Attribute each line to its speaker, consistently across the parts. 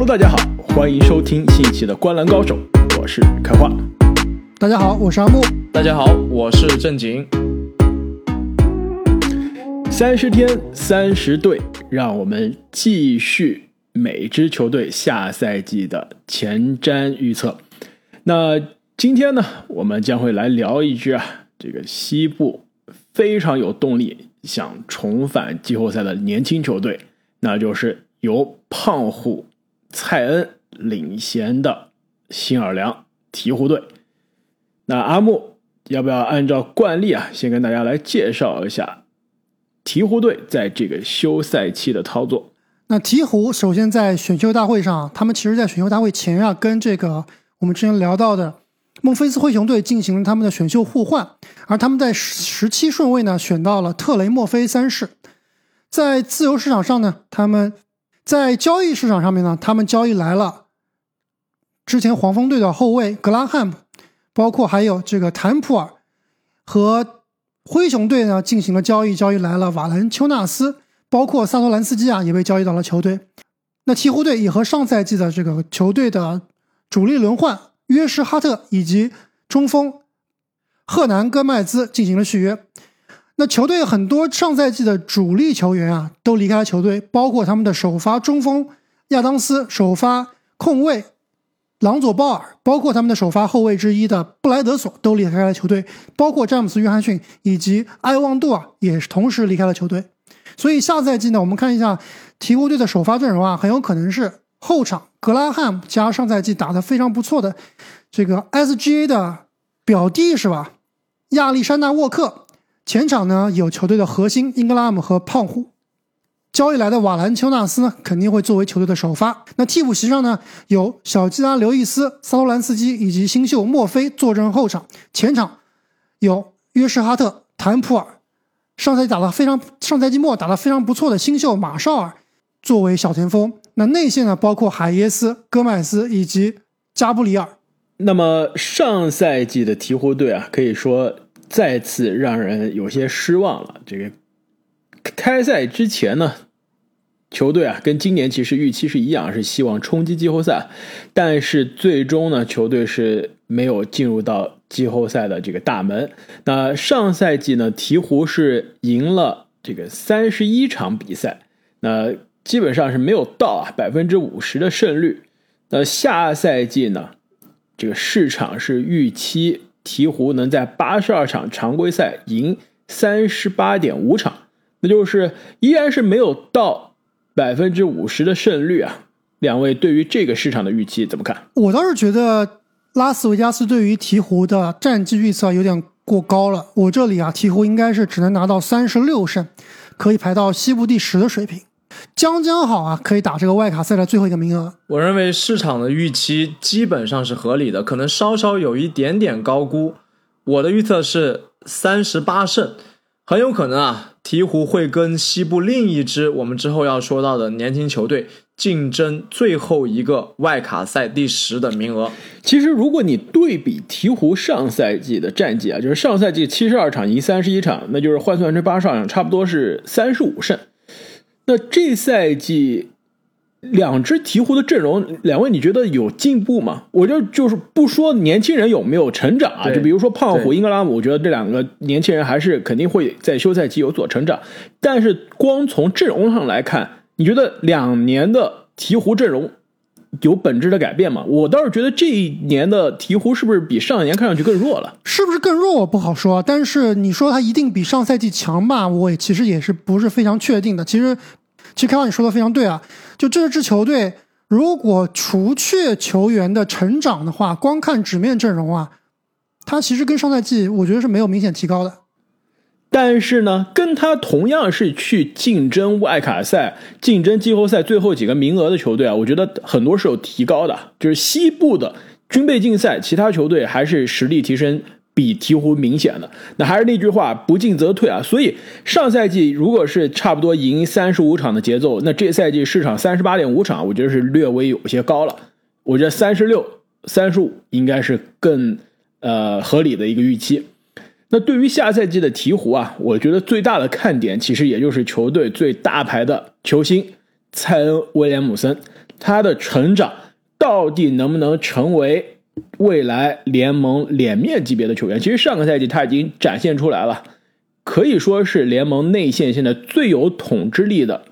Speaker 1: Hello，大家好，欢迎收听新一期的《观澜高手》，我是开化。
Speaker 2: 大家好，我是阿木。
Speaker 3: 大家好，我是正经。
Speaker 1: 三十天，三十队，让我们继续每支球队下赛季的前瞻预测。那今天呢，我们将会来聊一支啊，这个西部非常有动力想重返季后赛的年轻球队，那就是由胖虎蔡恩领衔的新奥尔良鹈鹕队。那阿木要不要按照惯例啊，先跟大家来介绍一下鹈鹕队在这个休赛期的操作？
Speaker 2: 那鹈鹕首先在选秀大会上，他们其实在选秀大会前啊，跟这个我们之前聊到的孟菲斯灰熊队进行了他们的选秀互换，而他们在十七顺位呢选到了特雷莫菲三世。在自由市场上呢，他们在交易市场上面呢，他们交易来了之前黄蜂队的后卫格拉汉姆。包括还有这个坦普尔和灰熊队呢进行了交易，交易来了瓦兰丘纳斯，包括萨托兰斯基啊也被交易到了球队。那鹈鹕队也和上赛季的这个球队的主力轮换约什哈特以及中锋赫南戈麦兹进行了续约。那球队很多上赛季的主力球员啊都离开了球队，包括他们的首发中锋亚当斯、首发控卫。朗佐鲍尔，包括他们的首发后卫之一的布莱德索都离开了球队，包括詹姆斯·约翰逊以及埃旺杜尔也是同时离开了球队。所以下赛季呢，我们看一下鹈鹕队的首发阵容啊，很有可能是后场格拉汉姆加上赛季打得非常不错的这个 SGA 的表弟是吧？亚历山大·沃克。前场呢有球队的核心英格拉姆和胖虎。交易来的瓦兰丘纳斯呢，肯定会作为球队的首发。那替补席上呢，有小基拉·刘易斯、萨托兰斯基以及新秀墨菲坐镇后场。前场有约什哈特、坦普尔，上赛季打得非常，上赛季末打得非常不错的新秀马绍尔作为小前锋。那内线呢，包括海耶斯、戈麦斯以及加布里尔。
Speaker 1: 那么上赛季的鹈鹕队啊，可以说再次让人有些失望了。这个。开赛之前呢，球队啊跟今年其实预期是一样，是希望冲击季后赛，但是最终呢，球队是没有进入到季后赛的这个大门。那上赛季呢，鹈鹕是赢了这个三十一场比赛，那基本上是没有到啊百分之五十的胜率。那下赛季呢，这个市场是预期鹈鹕能在八十二场常规赛赢三十八点五场。那就是依然是没有到百分之五十的胜率啊！两位对于这个市场的预期怎么看？
Speaker 2: 我倒是觉得拉斯维加斯对于鹈鹕的战绩预测有点过高了。我这里啊，鹈鹕应该是只能拿到三十六胜，可以排到西部第十的水平，将将好啊，可以打这个外卡赛的最后一个名额。
Speaker 3: 我认为市场的预期基本上是合理的，可能稍稍有一点点高估。我的预测是三十八胜。很有可能啊，鹈鹕会跟西部另一支我们之后要说到的年轻球队竞争最后一个外卡赛第十的名额。
Speaker 1: 其实，如果你对比鹈鹕上赛季的战绩啊，就是上赛季七十二场赢三十一场，那就是换算成八十二场，差不多是三十五胜。那这赛季。两支鹈鹕的阵容，两位你觉得有进步吗？我就就是不说年轻人有没有成长啊，就比如说胖虎、英格拉姆，我觉得这两个年轻人还是肯定会在休赛期有所成长。但是光从阵容上来看，你觉得两年的鹈鹕阵容有本质的改变吗？我倒是觉得这一年的鹈鹕是不是比上一年看上去更弱了？
Speaker 2: 是不是更弱我不好说，但是你说他一定比上赛季强吧？我其实也是不是非常确定的。其实。其实开放你说的非常对啊，就这支球队，如果除却球员的成长的话，光看纸面阵容啊，他其实跟上赛季我觉得是没有明显提高的。
Speaker 1: 但是呢，跟他同样是去竞争外卡赛、竞争季后赛最后几个名额的球队啊，我觉得很多是有提高的。就是西部的军备竞赛，其他球队还是实力提升。比鹈鹕明显的，那还是那句话，不进则退啊。所以上赛季如果是差不多赢三十五场的节奏，那这赛季市场三十八点五场，我觉得是略微有些高了。我觉得三十六、三十五应该是更呃合理的一个预期。那对于下赛季的鹈鹕啊，我觉得最大的看点其实也就是球队最大牌的球星蔡恩·威廉姆森他的成长到底能不能成为未来联盟脸面级别的球员？其实上个赛季他已经展现出来了，可以说是联盟内线现在最有统治力的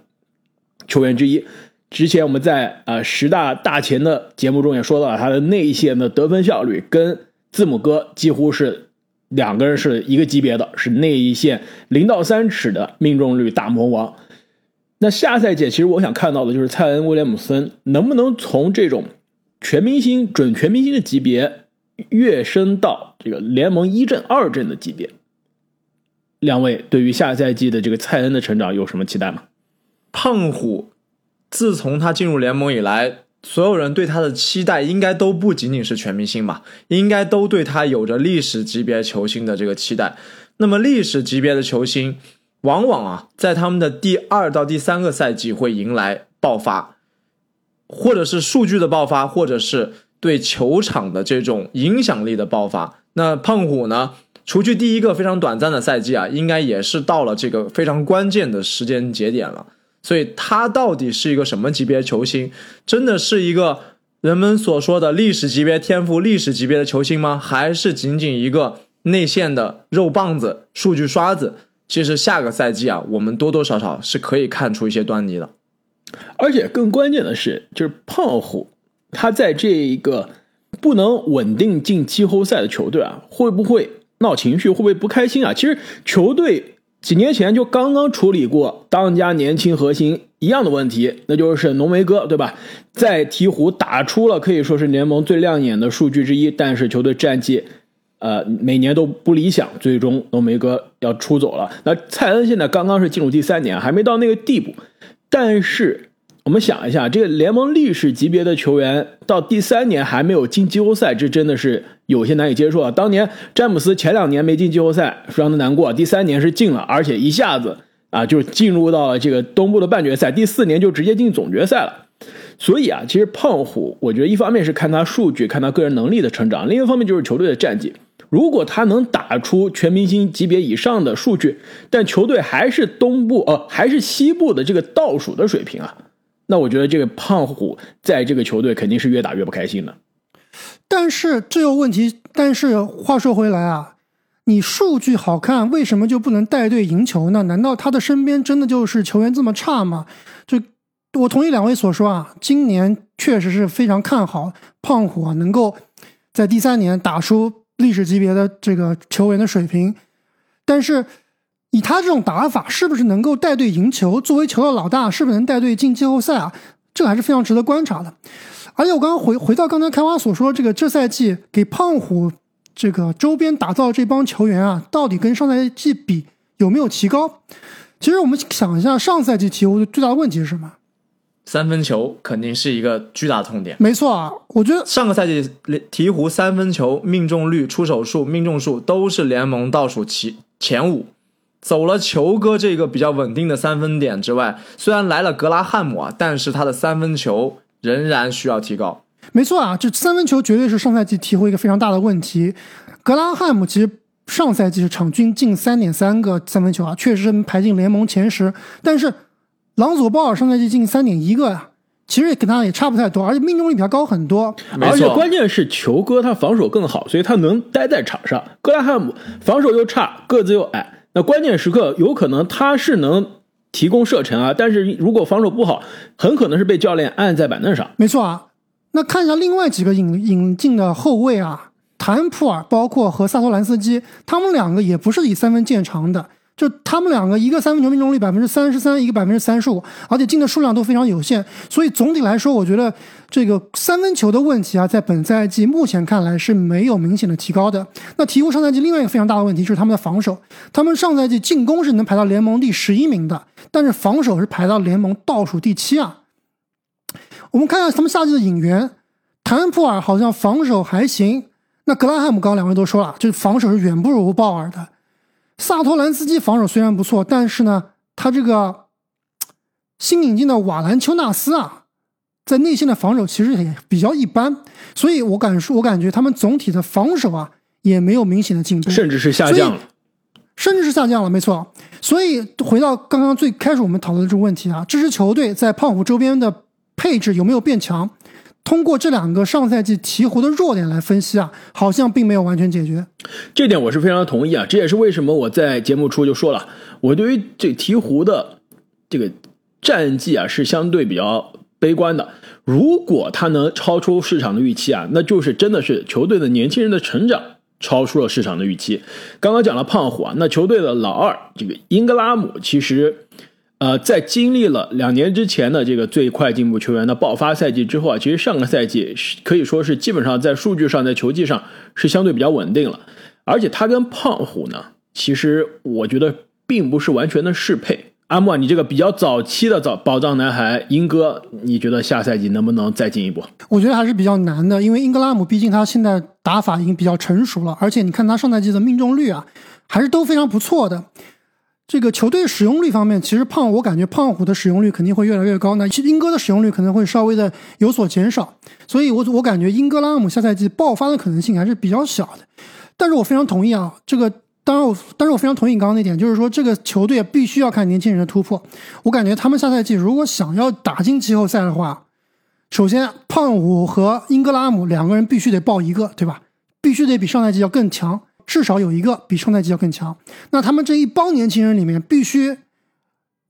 Speaker 1: 球员之一。之前我们在呃十大大前的节目中也说到了他的内线的得分效率跟字母哥几乎是两个人是一个级别的，是内线零到三尺的命中率大魔王。那下赛季其实我想看到的就是蔡恩·威廉姆森能不能从这种全明星、准全明星的级别跃升到这个联盟一阵、二阵的级别。两位对于下赛季的这个蔡恩的成长有什么期待吗？
Speaker 3: 胖虎。自从他进入联盟以来，所有人对他的期待应该都不仅仅是全明星吧，应该都对他有着历史级别球星的这个期待。那么历史级别的球星，往往啊，在他们的第二到第三个赛季会迎来爆发，或者是数据的爆发，或者是对球场的这种影响力的爆发。那胖虎呢，除去第一个非常短暂的赛季啊，应该也是到了这个非常关键的时间节点了。所以他到底是一个什么级别球星？真的是一个人们所说的历史级别天赋、历史级别的球星吗？还是仅仅一个内线的肉棒子、数据刷子？其实下个赛季啊，我们多多少少是可以看出一些端倪的。
Speaker 1: 而且更关键的是，就是胖虎他在这一个不能稳定进季后赛的球队啊，会不会闹情绪？会不会不开心啊？其实球队。几年前就刚刚处理过当家年轻核心一样的问题，那就是浓眉哥，对吧？在鹈鹕打出了可以说是联盟最亮眼的数据之一，但是球队战绩，呃，每年都不理想，最终浓眉哥要出走了。那蔡恩现在刚刚是进入第三年，还没到那个地步，但是。我们想一下，这个联盟历史级别的球员到第三年还没有进季后赛，这真的是有些难以接受啊！当年詹姆斯前两年没进季后赛，非常的难过。第三年是进了，而且一下子啊就进入到了这个东部的半决赛，第四年就直接进总决赛了。所以啊，其实胖虎，我觉得一方面是看他数据，看他个人能力的成长；另一方面就是球队的战绩。如果他能打出全明星级别以上的数据，但球队还是东部呃还是西部的这个倒数的水平啊。那我觉得这个胖虎在这个球队肯定是越打越不开心的。
Speaker 2: 但是这个问题，但是话说回来啊，你数据好看，为什么就不能带队赢球呢？难道他的身边真的就是球员这么差吗？就我同意两位所说啊，今年确实是非常看好胖虎啊，能够在第三年打出历史级别的这个球员的水平，但是。以他这种打法，是不是能够带队赢球？作为球队老大，是不是能带队进季后赛啊？这还是非常值得观察的。而且我刚刚回回到刚才开花所说，这个这赛季给胖虎这个周边打造这帮球员啊，到底跟上赛季比有没有提高？其实我们想一下，上赛季鹈鹕最大的问题是什么？
Speaker 3: 三分球肯定是一个巨大痛点。
Speaker 2: 没错啊，我觉得
Speaker 3: 上个赛季鹈鹕三分球命中率、出手数、命中数都是联盟倒数前前五。走了球哥这个比较稳定的三分点之外，虽然来了格拉汉姆啊，但是他的三分球仍然需要提高。
Speaker 2: 没错啊，这三分球绝对是上赛季鹈鹕一个非常大的问题。格拉汉姆其实上赛季是场均进三点三个三分球啊，确实是排进联盟前十。但是朗佐鲍尔上赛季进三点一个呀，其实也跟他也差不太多，而且命中率比他高很多。
Speaker 1: 而且关键是球哥他防守更好，所以他能待在场上。格拉汉姆防守又差，个子又矮。那关键时刻有可能他是能提供射程啊，但是如果防守不好，很可能是被教练按在板凳上。
Speaker 2: 没错啊，那看一下另外几个引引进的后卫啊，谭普尔，包括和萨托兰斯基，他们两个也不是以三分见长的。就他们两个，一个三分球命中率百分之三十三，一个百分之三十五，而且进的数量都非常有限，所以总体来说，我觉得这个三分球的问题啊，在本赛季目前看来是没有明显的提高的。那鹈鹕上赛季另外一个非常大的问题就是他们的防守，他们上赛季进攻是能排到联盟第十一名的，但是防守是排到联盟倒数第七啊。我们看一下他们夏季的引援，谭普尔好像防守还行，那格拉汉姆刚刚两位都说了，就是防守是远不如鲍尔的。萨托兰斯基防守虽然不错，但是呢，他这个新引进的瓦兰丘纳斯啊，在内线的防守其实也比较一般，所以我敢说，我感觉他们总体的防守啊也没有明显的进步，
Speaker 1: 甚至是下降了，
Speaker 2: 甚至是下降了，没错。所以回到刚刚最开始我们讨论的这个问题啊，这支球队在胖虎周边的。配置有没有变强？通过这两个上赛季鹈鹕的弱点来分析啊，好像并没有完全解决。
Speaker 1: 这点我是非常同意啊，这也是为什么我在节目初就说了，我对于这鹈鹕的这个战绩啊是相对比较悲观的。如果他能超出市场的预期啊，那就是真的是球队的年轻人的成长超出了市场的预期。刚刚讲了胖虎啊，那球队的老二这个英格拉姆其实。呃，在经历了两年之前的这个最快进步球员的爆发赛季之后啊，其实上个赛季是可以说是基本上在数据上、在球技上是相对比较稳定了。而且他跟胖虎呢，其实我觉得并不是完全的适配。阿莫，你这个比较早期的早宝藏男孩英哥，你觉得下赛季能不能再进一步？
Speaker 2: 我觉得还是比较难的，因为英格拉姆毕竟他现在打法已经比较成熟了，而且你看他上赛季的命中率啊，还是都非常不错的。这个球队使用率方面，其实胖我感觉胖虎的使用率肯定会越来越高，那其实英哥的使用率可能会稍微的有所减少，所以我我感觉英格拉姆下赛季爆发的可能性还是比较小的。但是我非常同意啊，这个当然我但是我非常同意你刚刚那点，就是说这个球队必须要看年轻人的突破。我感觉他们下赛季如果想要打进季后赛的话，首先胖虎和英格拉姆两个人必须得爆一个，对吧？必须得比上赛季要更强。至少有一个比上赛季要更强，那他们这一帮年轻人里面必须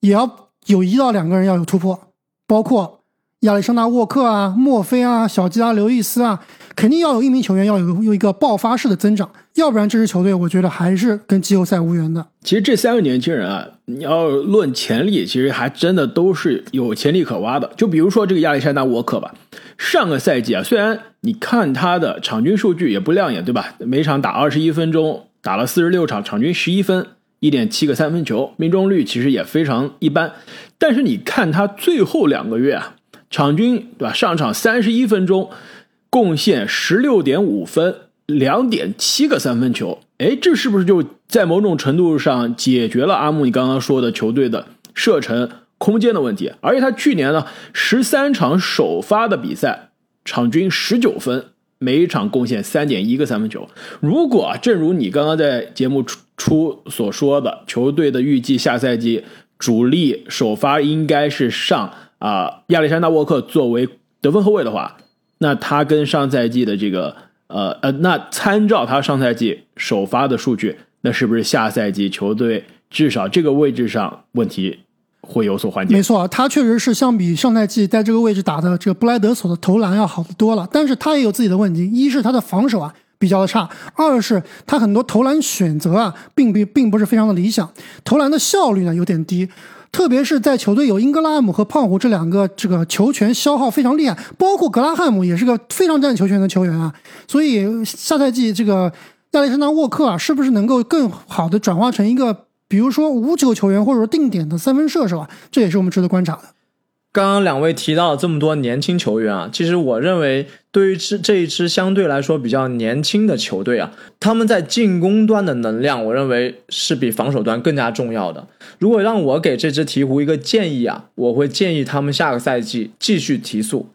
Speaker 2: 也要有一到两个人要有突破，包括亚历山大沃克啊、墨菲啊、小吉拉刘易斯啊，肯定要有一名球员要有有一个爆发式的增长，要不然这支球队我觉得还是跟季后赛无缘的。
Speaker 1: 其实这三个年轻人啊，你要论潜力，其实还真的都是有潜力可挖的。就比如说这个亚历山大沃克吧。上个赛季啊，虽然你看他的场均数据也不亮眼，对吧？每场打二十一分钟，打了四十六场，场均十一分，一点七个三分球，命中率其实也非常一般。但是你看他最后两个月啊，场均对吧？上场三十一分钟，贡献十六点五分，两点七个三分球。哎，这是不是就在某种程度上解决了阿木你刚刚说的球队的射程？空间的问题，而且他去年呢，十三场首发的比赛，场均十九分，每一场贡献三点一个三分球。如果正如你刚刚在节目初初所说的，球队的预计下赛季主力首发应该是上啊亚历山大沃克作为得分后卫的话，那他跟上赛季的这个呃呃，那参照他上赛季首发的数据，那是不是下赛季球队至少这个位置上问题？会有所缓解。
Speaker 2: 没错，他确实是相比上赛季在这个位置打的这个布莱德索的投篮要好得多了。但是他也有自己的问题，一是他的防守啊比较的差，二是他很多投篮选择啊并并并不是非常的理想，投篮的效率呢有点低。特别是在球队有英格拉姆和胖虎这两个这个球权消耗非常厉害，包括格拉汉姆也是个非常占球权的球员啊。所以下赛季这个亚历山大沃克啊，是不是能够更好的转化成一个？比如说无球球员，或者说定点的三分射手啊，这也是我们值得观察的。
Speaker 3: 刚刚两位提到了这么多年轻球员啊，其实我认为对于这这一支相对来说比较年轻的球队啊，他们在进攻端的能量，我认为是比防守端更加重要的。如果让我给这支鹈鹕一个建议啊，我会建议他们下个赛季继续提速。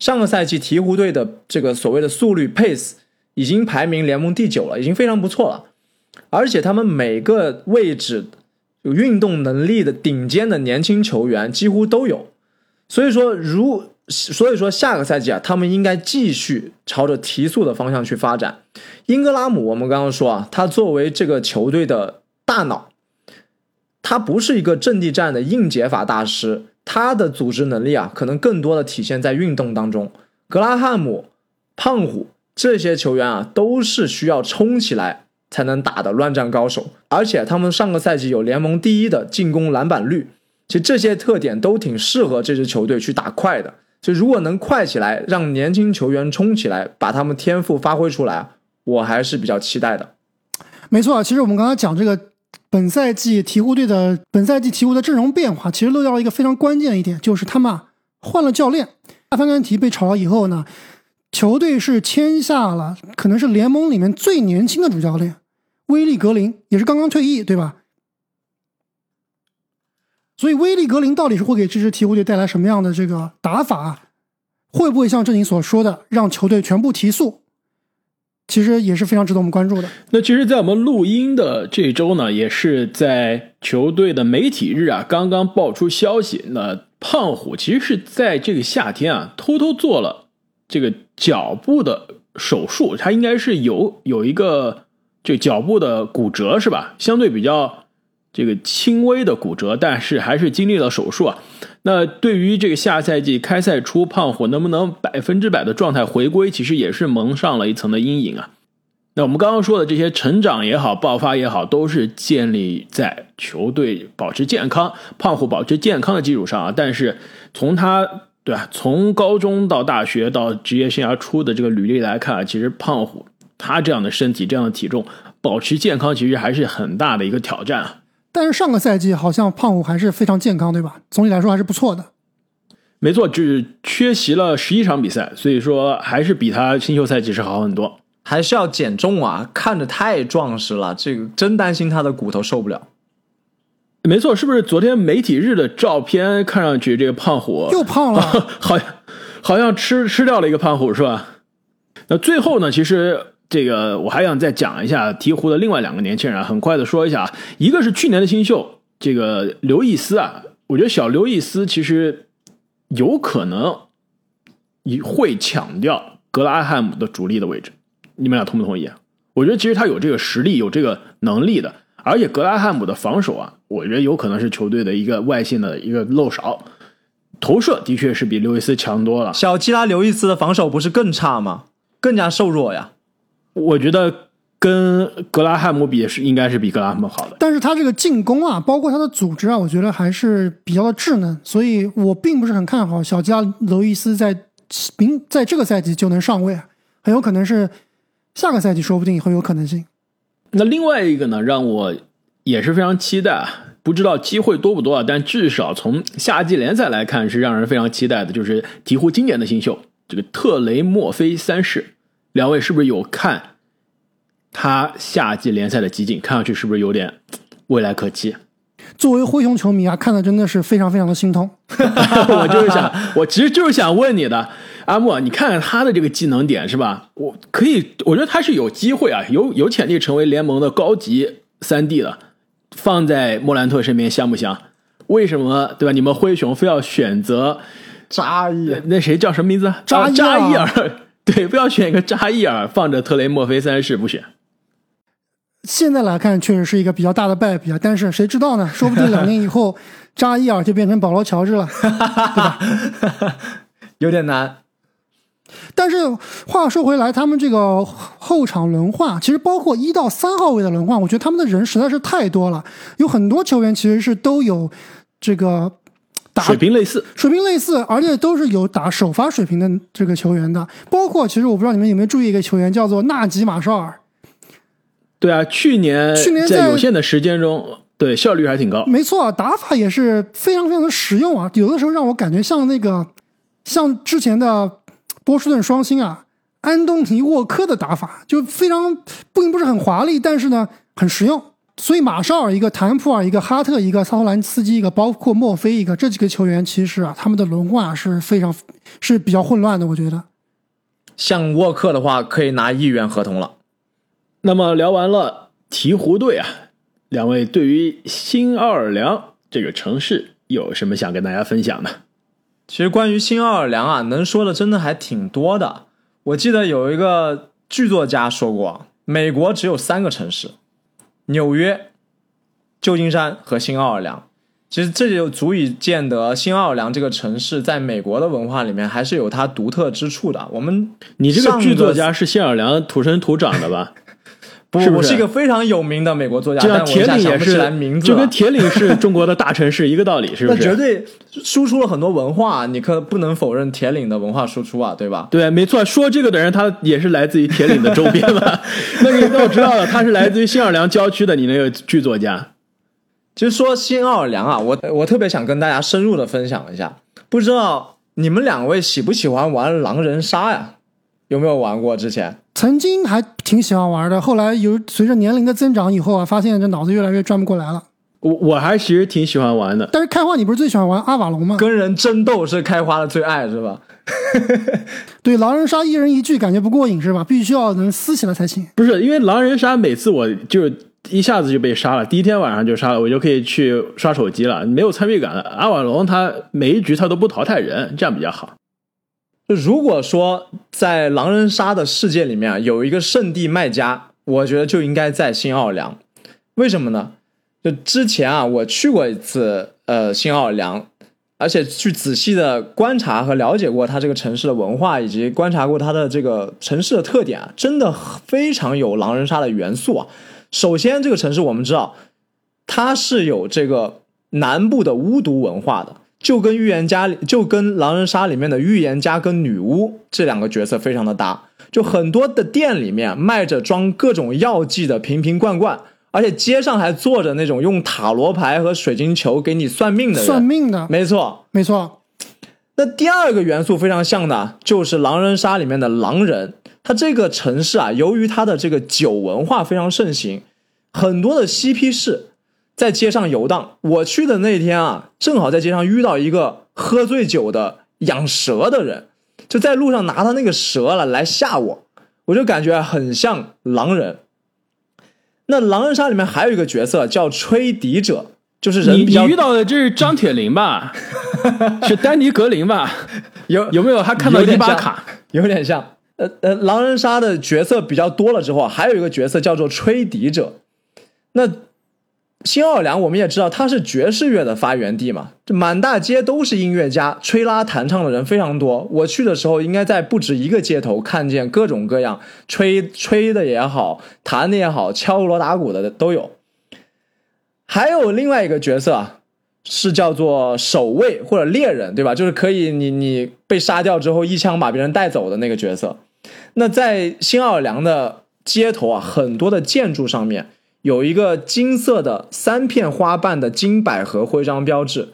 Speaker 3: 上个赛季鹈鹕队的这个所谓的速率 pace 已经排名联盟第九了，已经非常不错了。而且他们每个位置有运动能力的顶尖的年轻球员几乎都有，所以说如所以说下个赛季啊，他们应该继续朝着提速的方向去发展。英格拉姆，我们刚刚说啊，他作为这个球队的大脑，他不是一个阵地战的硬解法大师，他的组织能力啊，可能更多的体现在运动当中。格拉汉姆、胖虎这些球员啊，都是需要冲起来。才能打的乱战高手，而且他们上个赛季有联盟第一的进攻篮板率，其实这些特点都挺适合这支球队去打快的。就如果能快起来，让年轻球员冲起来，把他们天赋发挥出来，我还是比较期待的。
Speaker 2: 没错，其实我们刚才讲这个本赛季鹈鹕队的本赛季鹈鹕的阵容变化，其实漏掉了一个非常关键的一点，就是他们啊换了教练。阿凡甘提被炒了以后呢，球队是签下了可能是联盟里面最年轻的主教练。威利格林也是刚刚退役，对吧？所以威利格林到底是会给这支鹈鹕队带来什么样的这个打法？会不会像正经所说的，让球队全部提速？其实也是非常值得我们关注的。
Speaker 1: 那其实，在我们录音的这周呢，也是在球队的媒体日啊，刚刚爆出消息，那胖虎其实是在这个夏天啊，偷偷做了这个脚部的手术，他应该是有有一个这脚部的骨折是吧？相对比较这个轻微的骨折，但是还是经历了手术啊。那对于这个下赛季开赛初胖虎能不能百分之百的状态回归，其实也是蒙上了一层的阴影啊。那我们刚刚说的这些成长也好，爆发也好，都是建立在球队保持健康、胖虎保持健康的基础上啊。但是从他对吧，从高中到大学到职业生涯初的这个履历来看，其实胖虎他这样的身体、这样的体重，保持健康其实还是很大的一个挑战啊。
Speaker 2: 但是上个赛季好像胖虎还是非常健康，对吧？总体来说还是不错的。
Speaker 1: 没错，只缺席了十一场比赛，所以说还是比他新秀赛季是好很多。
Speaker 3: 还是要减重啊，看着太壮实了，这个真担心他的骨头受不了。
Speaker 1: 没错，是不是昨天媒体日的照片看上去这个胖虎
Speaker 2: 又胖了？
Speaker 1: 好像好像吃吃掉了一个胖虎是吧？那最后呢，其实。这个我还想再讲一下鹈鹕的另外两个年轻人，很快的说一下啊，一个是去年的新秀，这个刘易斯啊，我觉得小刘易斯其实有可能会抢掉格拉汉姆的主力的位置，你们俩同不同意？我觉得其实他有这个实力，有这个能力的，而且格拉汉姆的防守啊，我觉得有可能是球队的一个外线的一个漏勺，投射的确是比刘易斯强多了。
Speaker 3: 小基拉刘易斯的防守不是更差吗？更加瘦弱呀。
Speaker 1: 我觉得跟格拉汉姆比是应该是比格拉汉姆好的，
Speaker 2: 但是他这个进攻啊，包括他的组织啊，我觉得还是比较的稚嫩，所以我并不是很看好小加罗伊斯在明在这个赛季就能上位，很有可能是下个赛季说不定很有可能性。
Speaker 1: 那另外一个呢，让我也是非常期待啊，不知道机会多不多啊，但至少从夏季联赛来看是让人非常期待的，就是鹈鹕今年的新秀这个特雷莫菲三世。两位是不是有看他夏季联赛的集锦？看上去是不是有点未来可期？
Speaker 2: 作为灰熊球迷啊，看的真的是非常非常的心痛。
Speaker 1: 我就是想，我其实就是想问你的，阿莫，你看看他的这个技能点是吧？我可以，我觉得他是有机会啊，有有潜力成为联盟的高级三 D 的。放在莫兰特身边香不香？为什么对吧？你们灰熊非要选择
Speaker 3: 扎伊？
Speaker 1: 那谁叫什么名字？
Speaker 2: 扎
Speaker 1: 扎伊尔。对，不要选一个扎伊尔，放着特雷莫菲三世不选。
Speaker 2: 现在来看，确实是一个比较大的败笔啊。但是谁知道呢？说不定两年以后，扎伊尔就变成保罗乔治了，对吧？
Speaker 3: 有点难。
Speaker 2: 但是话说回来，他们这个后场轮换，其实包括一到三号位的轮换，我觉得他们的人实在是太多了，有很多球员其实是都有这个。
Speaker 1: 水平类似，
Speaker 2: 水平类似，而且都是有打首发水平的这个球员的。包括其实我不知道你们有没有注意一个球员，叫做纳吉马绍尔。
Speaker 1: 对啊，去年
Speaker 2: 去年
Speaker 1: 在有限的时间中，对效率还挺高。
Speaker 2: 没错，打法也是非常非常的实用啊。有的时候让我感觉像那个像之前的波士顿双星啊，安东尼沃克的打法，就非常并不是很华丽，但是呢很实用。所以马绍尔一个，坦普尔一个，哈特一个，萨托兰斯基一个，包括墨菲一个，这几个球员其实啊，他们的轮换是非常是比较混乱的。我觉得，
Speaker 3: 像沃克的话，可以拿亿元合同了。
Speaker 1: 那么聊完了鹈鹕队啊，两位对于新奥尔良这个城市有什么想跟大家分享的？
Speaker 3: 其实关于新奥尔良啊，能说的真的还挺多的。我记得有一个剧作家说过，美国只有三个城市。纽约、旧金山和新奥尔良，其实这就足以见得新奥尔良这个城市在美国的文化里面还是有它独特之处的。我们，
Speaker 1: 你这个剧作家是新奥尔良土生土长的吧？
Speaker 3: 不是，
Speaker 1: 我
Speaker 3: 是一个非常有名的美国作家，但
Speaker 1: 铁岭也是
Speaker 3: 名字，
Speaker 1: 就跟铁岭是中国的大城市一个道理，是不是？
Speaker 3: 那绝对输出了很多文化，你可不能否认铁岭的文化输出啊，对吧？
Speaker 1: 对，没错。说这个的人，他也是来自于铁岭的周边吧。那你那我知道了，他是来自于新奥尔良郊区的。你那个剧作家，
Speaker 3: 其实说新奥尔良啊，我我特别想跟大家深入的分享一下。不知道你们两位喜不喜欢玩狼人杀呀？有没有玩过之前？
Speaker 2: 曾经还挺喜欢玩的，后来有随着年龄的增长以后啊，发现这脑子越来越转不过来了。
Speaker 1: 我我还其实挺喜欢玩的。
Speaker 2: 但是开花，你不是最喜欢玩阿瓦隆吗？
Speaker 3: 跟人争斗是开花的最爱是吧？
Speaker 2: 对，狼人杀一人一句感觉不过瘾是吧？必须要能撕起来才行。
Speaker 1: 不是因为狼人杀每次我就一下子就被杀了，第一天晚上就杀了，我就可以去刷手机了，没有参与感了。阿瓦隆他每一局他都不淘汰人，这样比较好。
Speaker 3: 就如果说在狼人杀的世界里面啊，有一个圣地卖家，我觉得就应该在新奥尔良。为什么呢？就之前啊，我去过一次呃新奥尔良。而且去仔细的观察和了解过它这个城市的文化，以及观察过它的这个城市的特点啊，真的非常有狼人杀的元素啊。首先，这个城市我们知道，它是有这个南部的巫毒文化的，就跟预言家就跟狼人杀里面的预言家跟女巫这两个角色非常的搭。就很多的店里面卖着装各种药剂的瓶瓶罐罐。而且街上还坐着那种用塔罗牌和水晶球给你算命的人，
Speaker 2: 算命的，
Speaker 3: 没错，
Speaker 2: 没错。
Speaker 3: 那第二个元素非常像的，就是狼人杀里面的狼人。他这个城市啊，由于它的这个酒文化非常盛行，很多的嬉皮士在街上游荡。我去的那天啊，正好在街上遇到一个喝醉酒的养蛇的人，就在路上拿他那个蛇了来吓我，我就感觉很像狼人。那狼人杀里面还有一个角色叫吹笛者，就是人
Speaker 1: 你你遇到的这是张铁林吧？是丹尼格林吧？
Speaker 3: 有
Speaker 1: 有没有？他看到伊巴卡，
Speaker 3: 有点像。呃呃，狼人杀的角色比较多了之后，还有一个角色叫做吹笛者。那。新奥尔良，我们也知道它是爵士乐的发源地嘛，这满大街都是音乐家，吹拉弹唱的人非常多。我去的时候，应该在不止一个街头看见各种各样吹吹的也好，弹的也好，敲锣打鼓的都有。还有另外一个角色啊，是叫做守卫或者猎人，对吧？就是可以你你被杀掉之后一枪把别人带走的那个角色。那在新奥尔良的街头啊，很多的建筑上面。有一个金色的三片花瓣的金百合徽章标志，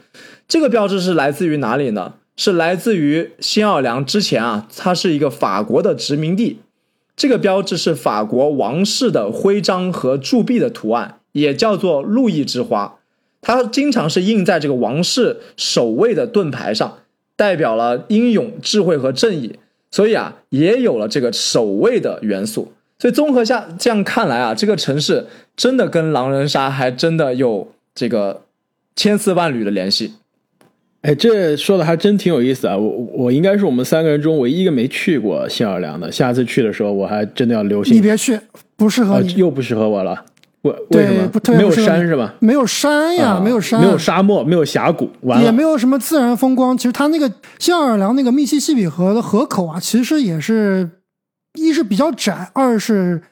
Speaker 3: 这个标志是来自于哪里呢？是来自于新奥尔良之前啊，它是一个法国的殖民地。这个标志是法国王室的徽章和铸币的图案，也叫做路易之花。它经常是印在这个王室守卫的盾牌上，代表了英勇、智慧和正义。所以啊，也有了这个守卫的元素。所以综合下这样看来啊，这个城市真的跟狼人杀还真的有这个千丝万缕的联系。
Speaker 1: 哎，这说的还真挺有意思啊！我我应该是我们三个人中唯一一个没去过新奥尔良的。下次去的时候，我还真的要留心。
Speaker 2: 你别去，不适合你，
Speaker 1: 又不适合我了。为为什么？没有山是吧？
Speaker 2: 没有山呀，没有山，
Speaker 1: 没有沙漠，没有峡谷，
Speaker 2: 也没有什么自然风光。其实它那个新奥尔良那个密西西比河的河口啊，其实也是。一是比较窄，二是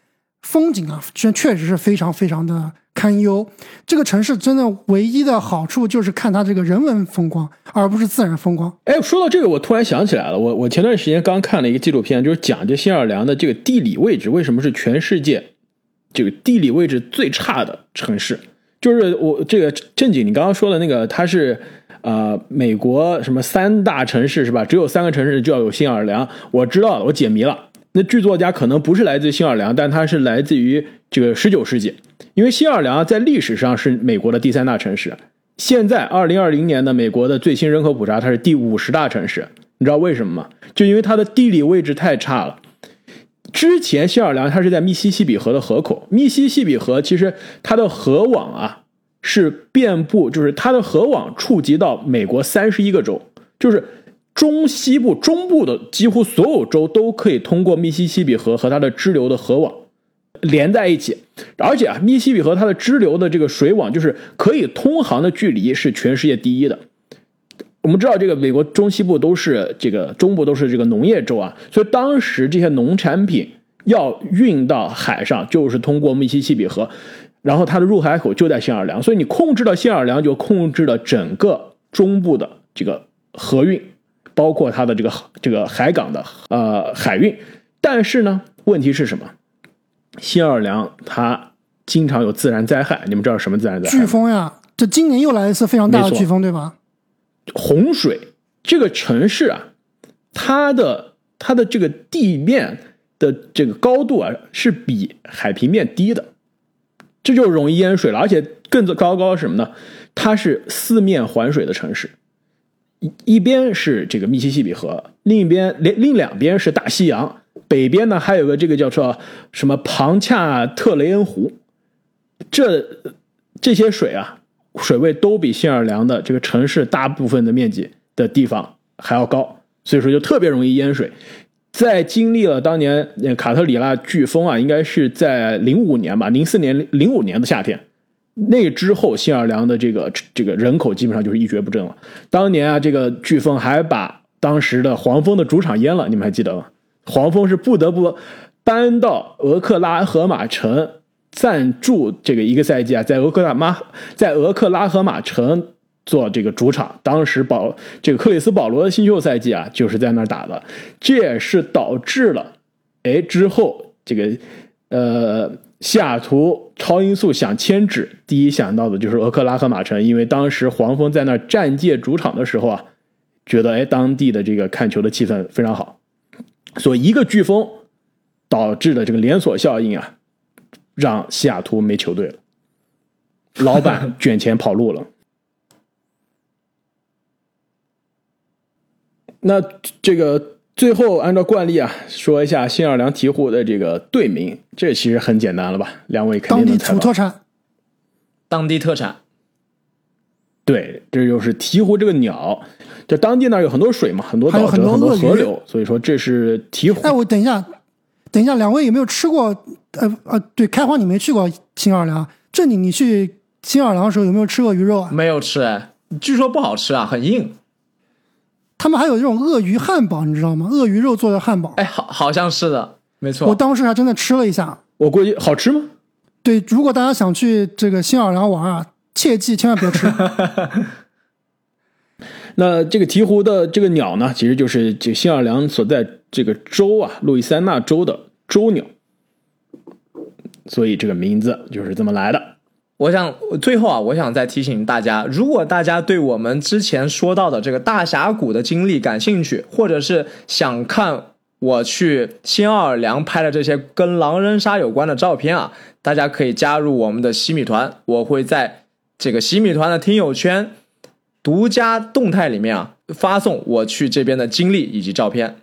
Speaker 2: 风景啊，确确实是非常非常的堪忧。这个城市真的唯一的好处就是看它这个人文风光，而不是自然风光。
Speaker 1: 哎，说到这个，我突然想起来了，我我前段时间刚看了一个纪录片，就是讲这新奥尔良的这个地理位置为什么是全世界这个地理位置最差的城市。就是我这个正经，你刚刚说的那个，它是呃美国什么三大城市是吧？只有三个城市就要有新奥尔良。我知道了，我解谜了。那剧作家可能不是来自新奥尔良，但他是来自于这个十九世纪，因为新奥尔良在历史上是美国的第三大城市。现在二零二零年的美国的最新人口普查，它是第五十大城市。你知道为什么吗？就因为它的地理位置太差了。之前新奥尔良它是在密西西比河的河口，密西西比河其实它的河网啊是遍布，就是它的河网触及到美国三十一个州，就是。中西部、中部的几乎所有州都可以通过密西西比河和它的支流的河网连在一起，而且啊，密西比河它的支流的这个水网就是可以通航的距离是全世界第一的。我们知道，这个美国中西部都是这个中部都是这个农业州啊，所以当时这些农产品要运到海上，就是通过密西西比河，然后它的入海口就在新奥尔良，所以你控制了新奥尔良，就控制了整个中部的这个河运。包括它的这个这个海港的呃海运，但是呢，问题是什么？新奥尔良它经常有自然灾害，你们知道什么自然灾害？
Speaker 2: 飓风呀！这今年又来一次非常大的飓风，对吧？
Speaker 1: 洪水。这个城市啊，它的它的这个地面的这个高度啊，是比海平面低的，这就容易淹水了。而且更糟糕是什么呢？它是四面环水的城市。一一边是这个密西西比河，另一边另另两边是大西洋，北边呢还有个这个叫做什么庞恰特雷恩湖，这这些水啊，水位都比新奥尔良的这个城市大部分的面积的地方还要高，所以说就特别容易淹水。在经历了当年卡特里拉飓风啊，应该是在零五年吧，零四年零五年的夏天，那之后新奥尔良的这个这个人口基本上就是一蹶不振了。当年啊，这个飓风还把当时的黄蜂的主场淹了，你们还记得吗？黄蜂是不得不搬到俄克拉荷马城暂住这个一个赛季啊，在俄克拉马在俄克拉荷马城。做这个主场，当时保这个克里斯保罗的新秀赛季啊，就是在那儿打的，这也是导致了，哎之后这个呃西雅图超音速想迁址，第一想到的就是俄克拉荷马城，因为当时黄蜂在那儿暂借主场的时候啊，觉得哎当地的这个看球的气氛非常好，所以一个飓风导致的这个连锁效应啊，让西雅图没球队了，老板卷钱跑路了。那这个最后按照惯例啊，说一下新奥尔良鹈鹕的这个队名，这其实很简单了吧？两位肯定能猜
Speaker 2: 到。当地土特产，
Speaker 3: 当地特产。
Speaker 1: 对，这就是鹈鹕这个鸟，就当地那有很多水嘛，很多岛
Speaker 2: 泽、
Speaker 1: 很多河流，所以说这是鹈鹕。
Speaker 2: 哎，我等一下，等一下，两位有没有吃过？呃呃，对，开荒你没去过新奥尔良，这里你去新奥尔良的时候有没有吃过鱼肉啊？
Speaker 3: 没有吃，哎，据说不好吃啊，很硬。
Speaker 2: 他们还有这种鳄鱼汉堡，你知道吗？鳄鱼肉做的汉堡，
Speaker 3: 哎，好，好像是的，没错。
Speaker 2: 我当时还真的吃了一下，
Speaker 1: 我估计好吃吗？
Speaker 2: 对，如果大家想去这个新奥尔良玩啊，切记千万别吃。
Speaker 1: 那这个鹈鹕的这个鸟呢，其实就是这新奥尔良所在这个州啊，路易斯安那州的州鸟，所以这个名字就是这么来的。
Speaker 3: 我想最后啊，我想再提醒大家，如果大家对我们之前说到的这个大峡谷的经历感兴趣，或者是想看我去新奥尔良拍的这些跟狼人杀有关的照片啊，大家可以加入我们的西米团，我会在这个西米团的听友圈独家动态里面啊发送我去这边的经历以及照片。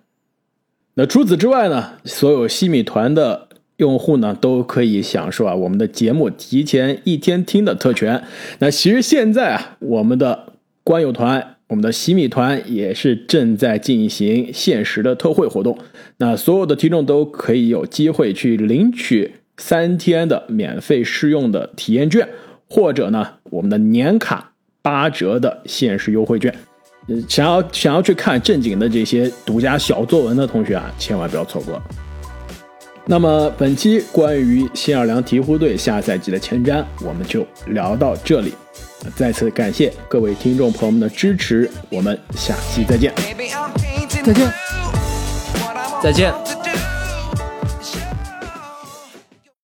Speaker 1: 那除此之外呢，所有西米团的。用户呢都可以享受啊我们的节目提前一天听的特权。那其实现在啊，我们的官友团、我们的洗米团也是正在进行限时的特惠活动。那所有的听众都可以有机会去领取三天的免费试用的体验券，或者呢我们的年卡八折的限时优惠券。想要想要去看正经的这些独家小作文的同学啊，千万不要错过。那么本期关于新奥尔良鹈鹕队下赛季的前瞻，我们就聊到这里。再次感谢各位听众朋友们的支持，我们下期再见。
Speaker 2: 再见，
Speaker 3: 再见。